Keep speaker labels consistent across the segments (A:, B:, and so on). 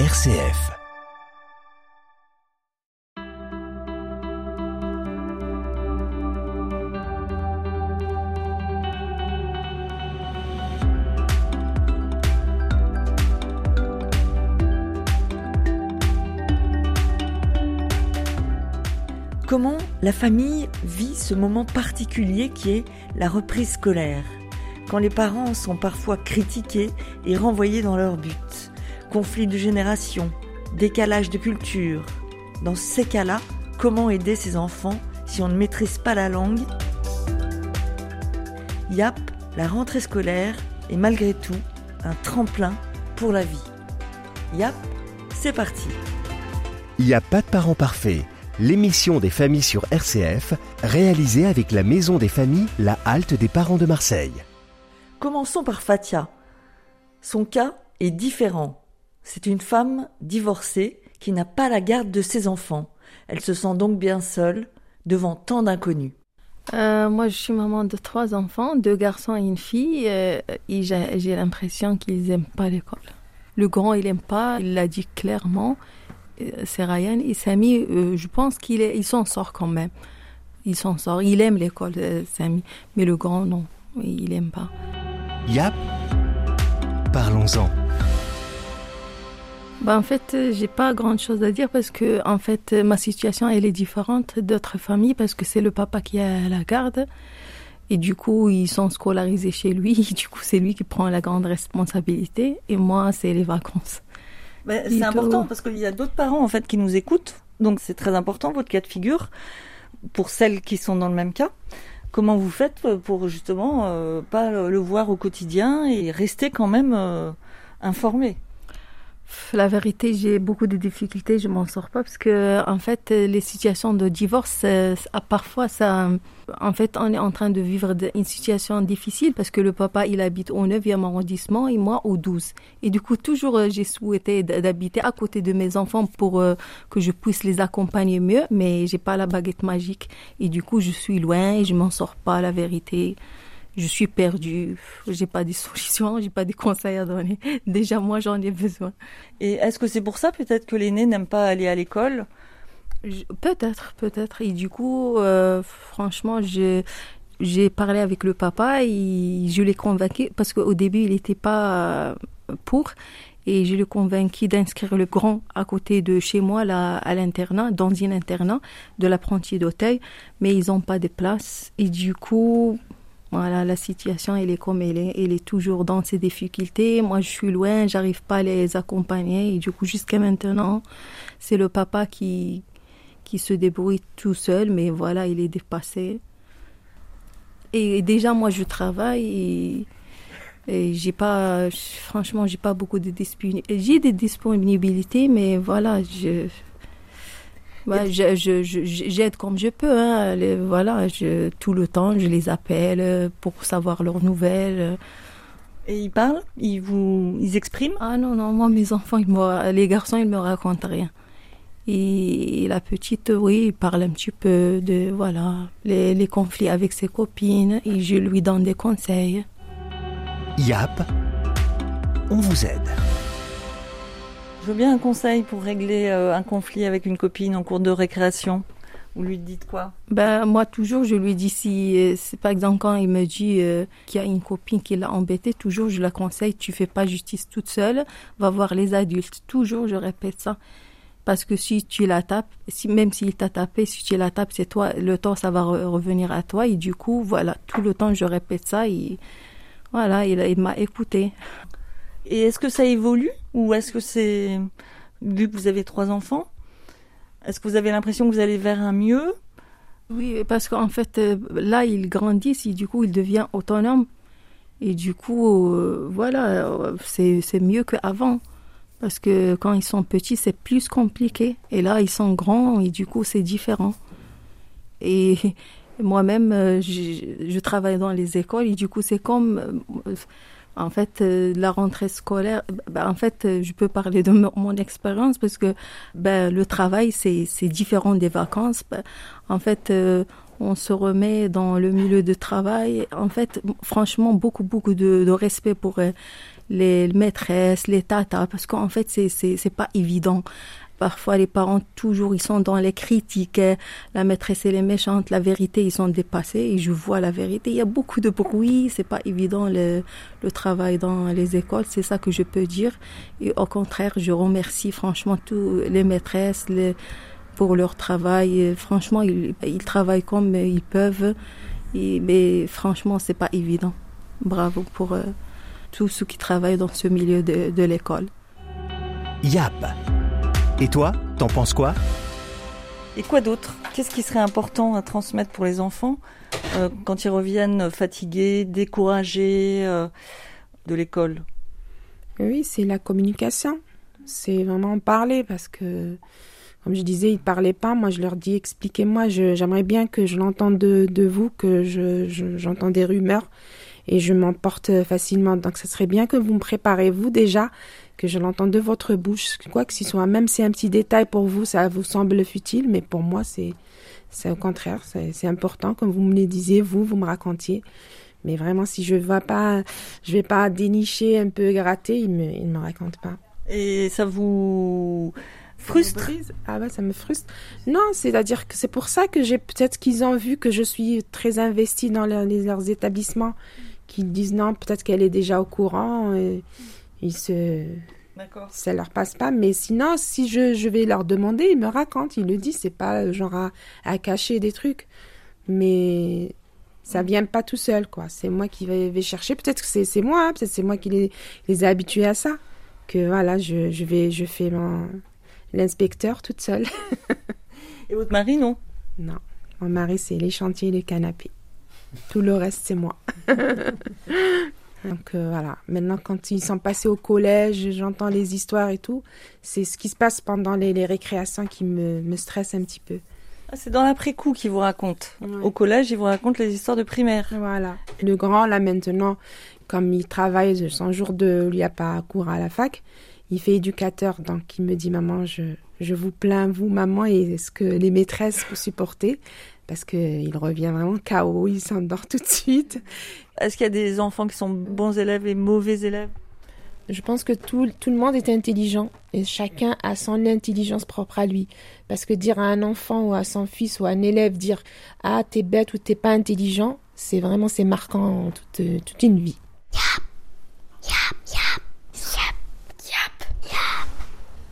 A: RCF.
B: Comment la famille vit ce moment particulier qui est la reprise scolaire, quand les parents sont parfois critiqués et renvoyés dans leur but, conflit de génération, décalage de culture. Dans ces cas-là, comment aider ces enfants si on ne maîtrise pas la langue? Yap, la rentrée scolaire est malgré tout un tremplin pour la vie. Yap, c'est parti.
A: Il n'y a pas de parents parfaits. L'émission des familles sur RCF, réalisée avec la Maison des familles, la halte des parents de Marseille.
B: Commençons par Fatia. Son cas est différent. C'est une femme divorcée qui n'a pas la garde de ses enfants. Elle se sent donc bien seule devant tant d'inconnus.
C: Euh, moi, je suis maman de trois enfants, deux garçons et une fille, euh, et j'ai l'impression qu'ils n'aiment pas l'école. Le grand, il n'aime pas, il l'a dit clairement. Euh, C'est Ryan. Et Samy, euh, je pense qu'il il s'en sort quand même. Il s'en sort. Il aime l'école, Samy. Mais le grand, non, il n'aime pas.
A: Yap, parlons-en.
C: Bah, en fait, euh, j'ai pas grand chose à dire parce que, en fait, euh, ma situation, elle est différente d'autres familles parce que c'est le papa qui a la garde. Et du coup, ils sont scolarisés chez lui. Du coup, c'est lui qui prend la grande responsabilité. Et moi, c'est les vacances.
B: Ben,
C: Il
B: c'est important parce qu'il y a d'autres parents en fait qui nous écoutent. Donc c'est très important votre cas de figure pour celles qui sont dans le même cas. Comment vous faites pour justement euh, pas le voir au quotidien et rester quand même euh, informé
C: La vérité, j'ai beaucoup de difficultés, je m'en sors pas parce que en fait, les situations de divorce, euh, parfois ça, en fait, on est en train de vivre une situation difficile parce que le papa il habite au 9e arrondissement et moi au 12. Et du coup, toujours euh, j'ai souhaité d'habiter à côté de mes enfants pour euh, que je puisse les accompagner mieux, mais j'ai pas la baguette magique et du coup, je suis loin et je m'en sors pas. La vérité. Je suis perdue, j'ai pas des solutions, j'ai pas des conseils à donner. Déjà, moi, j'en ai besoin.
B: Et est-ce que c'est pour ça peut-être que l'aîné n'aime pas aller à l'école?
C: Peut-être, peut-être. Et du coup, euh, franchement, j'ai parlé avec le papa et je l'ai convaincu parce qu'au début, il n'était pas euh, pour. Et je l'ai convaincu d'inscrire le grand à côté de chez moi, là, à l'internat, dans un internat de l'apprenti d'Auteuil. Mais ils n'ont pas de place. Et du coup, voilà, la situation, elle est comme elle est. Elle est toujours dans ses difficultés. Moi, je suis loin, j'arrive pas à les accompagner. Et du coup, jusqu'à maintenant, c'est le papa qui, se débrouille tout seul, mais voilà, il est dépassé. Et déjà, moi, je travaille et, et j'ai pas, franchement, j'ai pas beaucoup de disponibilité. J'ai des disponibilités, mais voilà, je, ouais, je, je, je- j'aide comme je peux. Hein, les- voilà, je, tout le temps, je les appelle euh, pour savoir leurs nouvelles.
B: Et ils parlent Ils vous ils expriment?
C: Ah non, non, moi, mes enfants, ils me- les garçons, ils me racontent rien. Et la petite, oui, il parle un petit peu de, voilà, les, les conflits avec ses copines et je lui donne des conseils.
A: Yap, on vous aide.
B: Je veux bien un conseil pour régler euh, un conflit avec une copine en cours de récréation. Vous lui dites quoi?
C: Ben, moi, toujours, je lui dis si, euh, c'est par exemple, quand il me dit euh, qu'il y a une copine qui l'a embêté, toujours, je la conseille, tu fais pas justice toute seule, va voir les adultes. Toujours, je répète ça. Parce que si tu la tapes, si, même s'il t'a tapé, si tu la tapes, c'est toi, le temps, ça va re- revenir à toi. Et du coup, voilà, tout le temps, je répète ça. Et voilà, il, il m'a écouté.
B: Et est-ce que ça évolue? Ou est-ce que c'est vu que vous avez trois enfants Est-ce que vous avez l'impression que vous allez vers un mieux?
C: Oui, parce qu'en fait, euh, là, ils grandissent et du coup, il devient autonome. Et du coup, euh, voilà, euh, c'est mieux qu'avant. Parce que quand ils sont petits, c'est plus compliqué. Et là, ils sont grands et du coup, c'est différent. Et moi-même, je, travaille dans les écoles et du coup, c'est comme, en fait, euh, la rentrée scolaire. ben, en fait, euh, je peux parler de mon, expérience parce que ben, le travail, c'est différent des vacances. Ben, en fait, euh, on se remet dans le milieu de travail. En fait, franchement, beaucoup, beaucoup de, de respect pour euh, les maîtresses, les tatas, parce qu'en fait, c'est pas évident. Parfois, les parents, toujours, ils sont dans les critiques. Hein. La maîtresse, est méchante. La vérité, ils sont dépassés. Et je vois la vérité. Il y a beaucoup de bruit. C'est pas évident le, travail dans les écoles. C'est ça que je peux dire. Et au contraire, je remercie franchement tous les maîtresses pour leur travail. Franchement, ils, travaillent comme ils peuvent. Mais franchement, c'est pas évident. Bravo pour euh, tous ceux qui travaillent dans ce milieu de, de l'école.
A: YAP et toi, t'en penses quoi
B: Et quoi d'autre? Qu'est-ce qui serait important à transmettre pour les enfants euh, quand ils reviennent fatigués, découragés euh, de l'école?
D: Oui, c'est la communication. C'est vraiment parler parce que, comme je disais, ils ne parlaient pas. Moi, je leur dis expliquez-moi. J'aimerais bien que je l'entende de, de, vous, que j'entends je, des rumeurs et je m'emporte facilement. Donc, ce serait bien que vous me préparez, vous déjà, que je l'entende de votre bouche. Quoi que ce soit, même si un petit détail pour vous, ça vous semble futile, mais pour moi, c'est, c'est au contraire, c'est important. Comme vous me le disiez, vous, vous me racontiez. Mais vraiment, si je ne vais pas, je vais pas dénicher un peu gratter, il me, il me raconte pas.
B: Et ça vous frustre?
D: Ah bah ça me frustre. Non, c'est-à-dire que c'est pour ça que j'ai peut-être qu'ils ont vu que je suis très investie dans leur, leurs établissements, qu'ils disent non, peut-être qu'elle est déjà au courant. Et ils se ça leur passe pas mais sinon si je, je, vais leur demander ils me racontent ils le disent c'est pas genre à, à, cacher des trucs. Mais ça vient pas tout seul quoi. C'est moi qui vais, vais chercher. Peut-être que c'est moi hein. peut-être c'est moi qui les, les ai habitués à ça. Que voilà je, je vais je fais mon l'inspecteur toute seule.
B: Et votre mari non?
D: Non. Mon mari c'est les chantiers et les canapés. Tout le reste c'est moi Donc euh, voilà, maintenant quand ils sont passés au collège, j'entends les histoires et tout, c'est ce qui se passe pendant les, les récréations qui me, me stresse un petit peu.
B: Ah, c'est dans l'après-coup qu'ils vous racontent. Ouais. Au collège, ils vous racontent les histoires de primaire.
D: Voilà. Le grand, là maintenant, comme il travaille son jour de... Il n'y a pas cours à la fac, il fait éducateur, donc il me dit, maman, je, je vous plains, vous, maman, et est-ce que les maîtresses vous supportez parce qu'il revient vraiment KO, il s'endort tout de suite.
B: Est-ce qu'il y a des enfants qui sont bons élèves et mauvais élèves?
D: Je pense que tout, tout le monde est intelligent et chacun a son intelligence propre à lui. Parce que dire à un enfant ou à son fils ou à un élève dire ah t'es bête ou t'es pas intelligent, c'est vraiment c'est marquant toute, toute une vie.
E: Yap, yap, yap, yap, yap,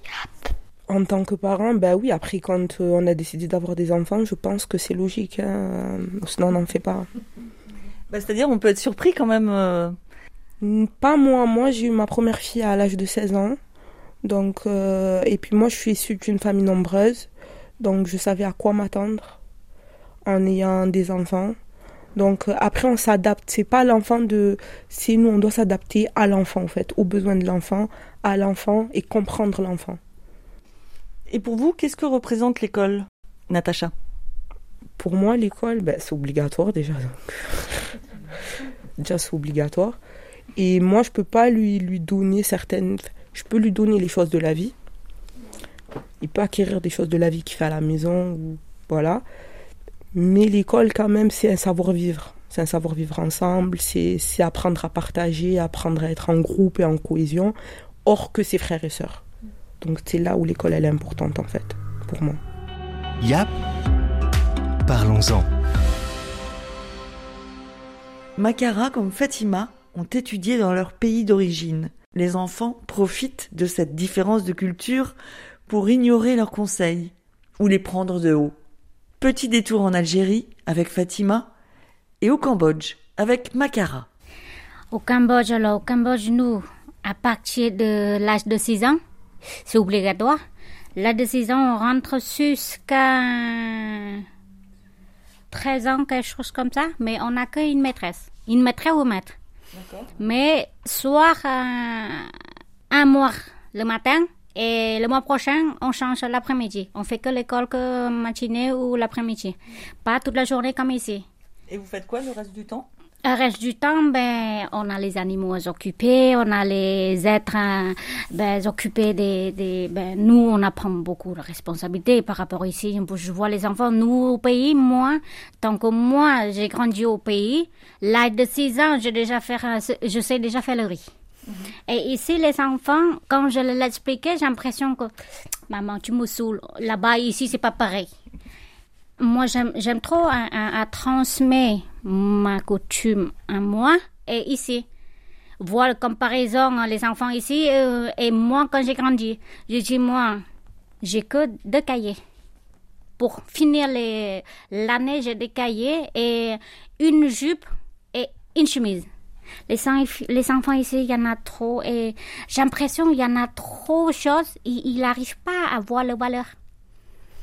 E: yap.
F: En tant que parent, ben oui, après quand on a décidé d'avoir des enfants, je pense que c'est logique, hein. sinon on n'en fait pas.
B: Bah, C'est-à-dire, on peut être surpris quand même. Euh...
F: Pas moi. Moi, j'ai eu ma première fille à l'âge de 16 ans. Donc, euh, et puis moi, je suis issue d'une famille nombreuse. Donc, je savais à quoi m'attendre en ayant des enfants. Donc, euh, après, on s'adapte. C'est pas l'enfant de. C'est nous, on doit s'adapter à l'enfant, en fait, aux besoins de l'enfant, à l'enfant et comprendre l'enfant.
B: Et pour vous, qu'est-ce que représente l'école, Natacha?
F: Pour moi, l'école, ben, c'est obligatoire déjà. Déjà c'est obligatoire. Et moi, je peux pas lui, lui donner certaines. Je peux lui donner les choses de la vie. Il peut acquérir des choses de la vie qu'il fait à la maison, ou voilà. Mais l'école, quand même, c'est un savoir-vivre. C'est un savoir-vivre ensemble, c'est apprendre à partager, apprendre à être en groupe et en cohésion, hors que ses frères et sœurs. Donc c'est là où l'école, elle est importante, en fait, pour moi.
A: Yap, parlons-en.
B: Makara comme Fatima ont étudié dans leur pays d'origine. Les enfants profitent de cette différence de culture pour ignorer leurs conseils ou les prendre de haut. Petit détour en Algérie avec Fatima et au Cambodge avec Makara.
E: Au Cambodge, alors au Cambodge, nous, à partir de l'âge de 6 ans, c'est obligatoire. L'âge de 6 ans, on rentre jusqu'à 13 ans, quelque chose comme ça, mais on n'a qu'une maîtresse. Une maîtresse ou maître. Mais soit euh, un mois le matin et le mois prochain, on change l'après-midi. On fait que l'école que matinée ou l'après-midi. Pas toute la journée comme ici.
B: Et vous faites quoi le reste du temps?
E: Le reste du temps, ben, on a les animaux occupés, on a les êtres ben, occupés des, des ben, nous, on apprend beaucoup de responsabilités par rapport ici. Je vois les enfants, nous au pays, moi, tant que moi, j'ai grandi au pays, l'âge de 6 ans, j'ai déjà fait, je sais déjà faire le riz. Et ici, les enfants, quand je leur expliquais, j'ai l'impression que maman, tu me saoules. Là-bas, ici, c'est pas pareil. Moi, j'aime j'aime trop à, à- à transmettre ma coutume à moi et ici. Voir la comparaison, hein, les enfants ici euh, et moi quand j'ai grandi. Je dis, moi, j'ai que deux cahiers. Pour finir l'année, j'ai des cahiers et une jupe et une chemise. Les, les enfants ici, il y en a trop et j'ai l'impression qu'il y en a trop de choses. Ils n'arrivent pas à voir la valeur.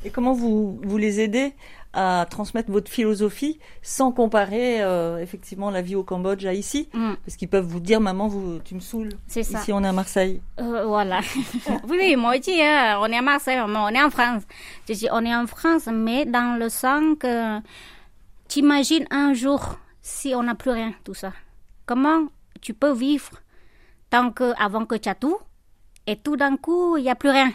B: Et comment vous, vous les aidez à transmettre votre philosophie sans comparer euh, effectivement la vie au Cambodge à ici
E: Mm.
B: Parce qu'ils peuvent vous dire, maman, vous, tu me saoules.
E: C'est ça.
B: Ici, on est à Marseille.
E: Euh, voilà. oui, oui, moi aussi, hein, on est à Marseille, mais on est en France. Je dis, on est en France, mais dans le sens que t'imagines un jour si on n'a plus rien, tout ça. Comment tu peux vivre tant que, avant que tu as tout, et tout d'un coup, il n'y a plus rien?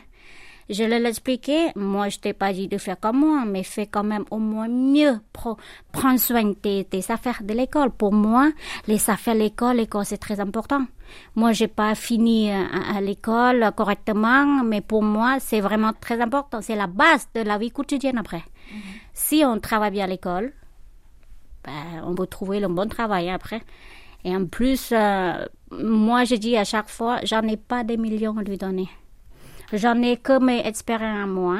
E: Je l'ai expliqué, moi je t'ai pas dit de faire comme moi, mais fais quand même au moins mieux. Pro- prends soin de tes, tes affaires de l'école. Pour moi, les affaires de l'école, l'école c'est très important. Moi j'ai pas fini euh, à, à l'école correctement, mais pour moi c'est vraiment très important. C'est la base de la vie quotidienne après. Si on travaille bien à l'école, ben, on peut trouver le bon travail après. Et en plus, euh, moi je dis à chaque fois, j'en ai pas des millions à lui donner. J'en ai que mes expériences à moi,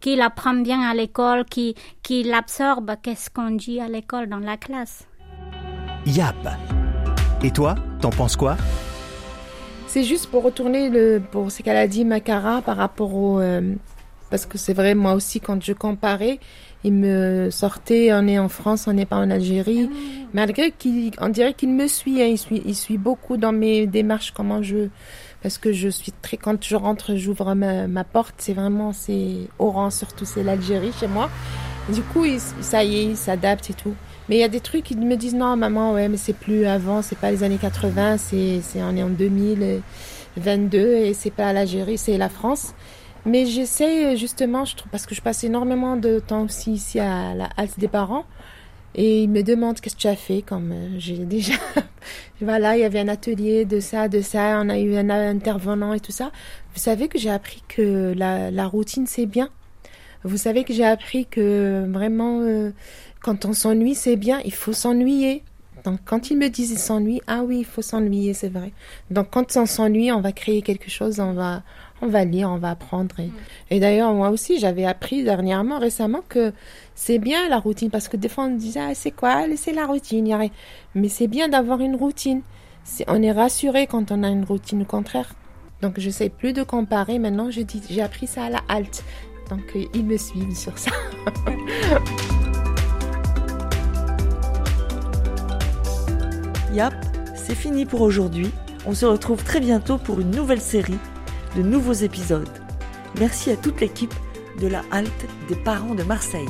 E: qui l'apprend bien à l'école, qui, qui l'absorbe, qu'est-ce qu'on dit à l'école dans la classe?
A: Yap. Et toi, t'en penses quoi?
D: C'est juste pour retourner le, pour ce qu'elle a dit Makara par rapport au, euh, parce que c'est vrai moi aussi quand je comparais, il me sortait on est en France, on n'est pas en Algérie, malgré qu'il, on dirait qu'il me suit, hein, il suit, il suit beaucoup dans mes démarches comment je, parce que je suis très quand je rentre, j'ouvre ma, porte, c'est vraiment c'est Oran surtout c'est l'Algérie chez moi. Du coup, ça y est, il s'adapte et tout. Mais il y a des trucs qui me disent non, maman, ouais, mais c'est plus avant, c'est pas les années 80, c'est, c'est on est en 2022 et c'est pas l'Algérie, c'est la France. Mais j'essaie justement, je trouve, parce que je passe énormément de temps aussi ici à la halte des parents. Et ils me demandent qu'est-ce que tu as fait, comme euh, j'ai déjà. voilà, il y avait un atelier de ça, de ça, on a eu un intervenant et tout ça. Vous savez que j'ai appris que la, la routine, c'est bien. Vous savez que j'ai appris que vraiment, euh, quand on s'ennuie, c'est bien, il faut s'ennuyer. Donc, quand ils me disent ils s'ennuient, ah oui, il faut s'ennuyer, c'est vrai. Donc, quand on s'ennuie, on va créer quelque chose, on va, on va lire, on va apprendre. Et, d'ailleurs, moi aussi, j'avais appris dernièrement, récemment, que c'est bien la routine, parce que des fois, on disait, ah, c'est quoi? C'est la routine, y a. Mais c'est bien d'avoir une routine. On est rassuré quand on a une routine, au contraire. Donc, je sais plus de comparer. Maintenant, j'ai appris ça à la halte. Donc, euh, ils me suivent sur ça.
B: Yap, c'est fini pour aujourd'hui. On se retrouve très bientôt pour une nouvelle série nouveaux épisodes. Merci à toute l'équipe de la halte des parents de Marseille.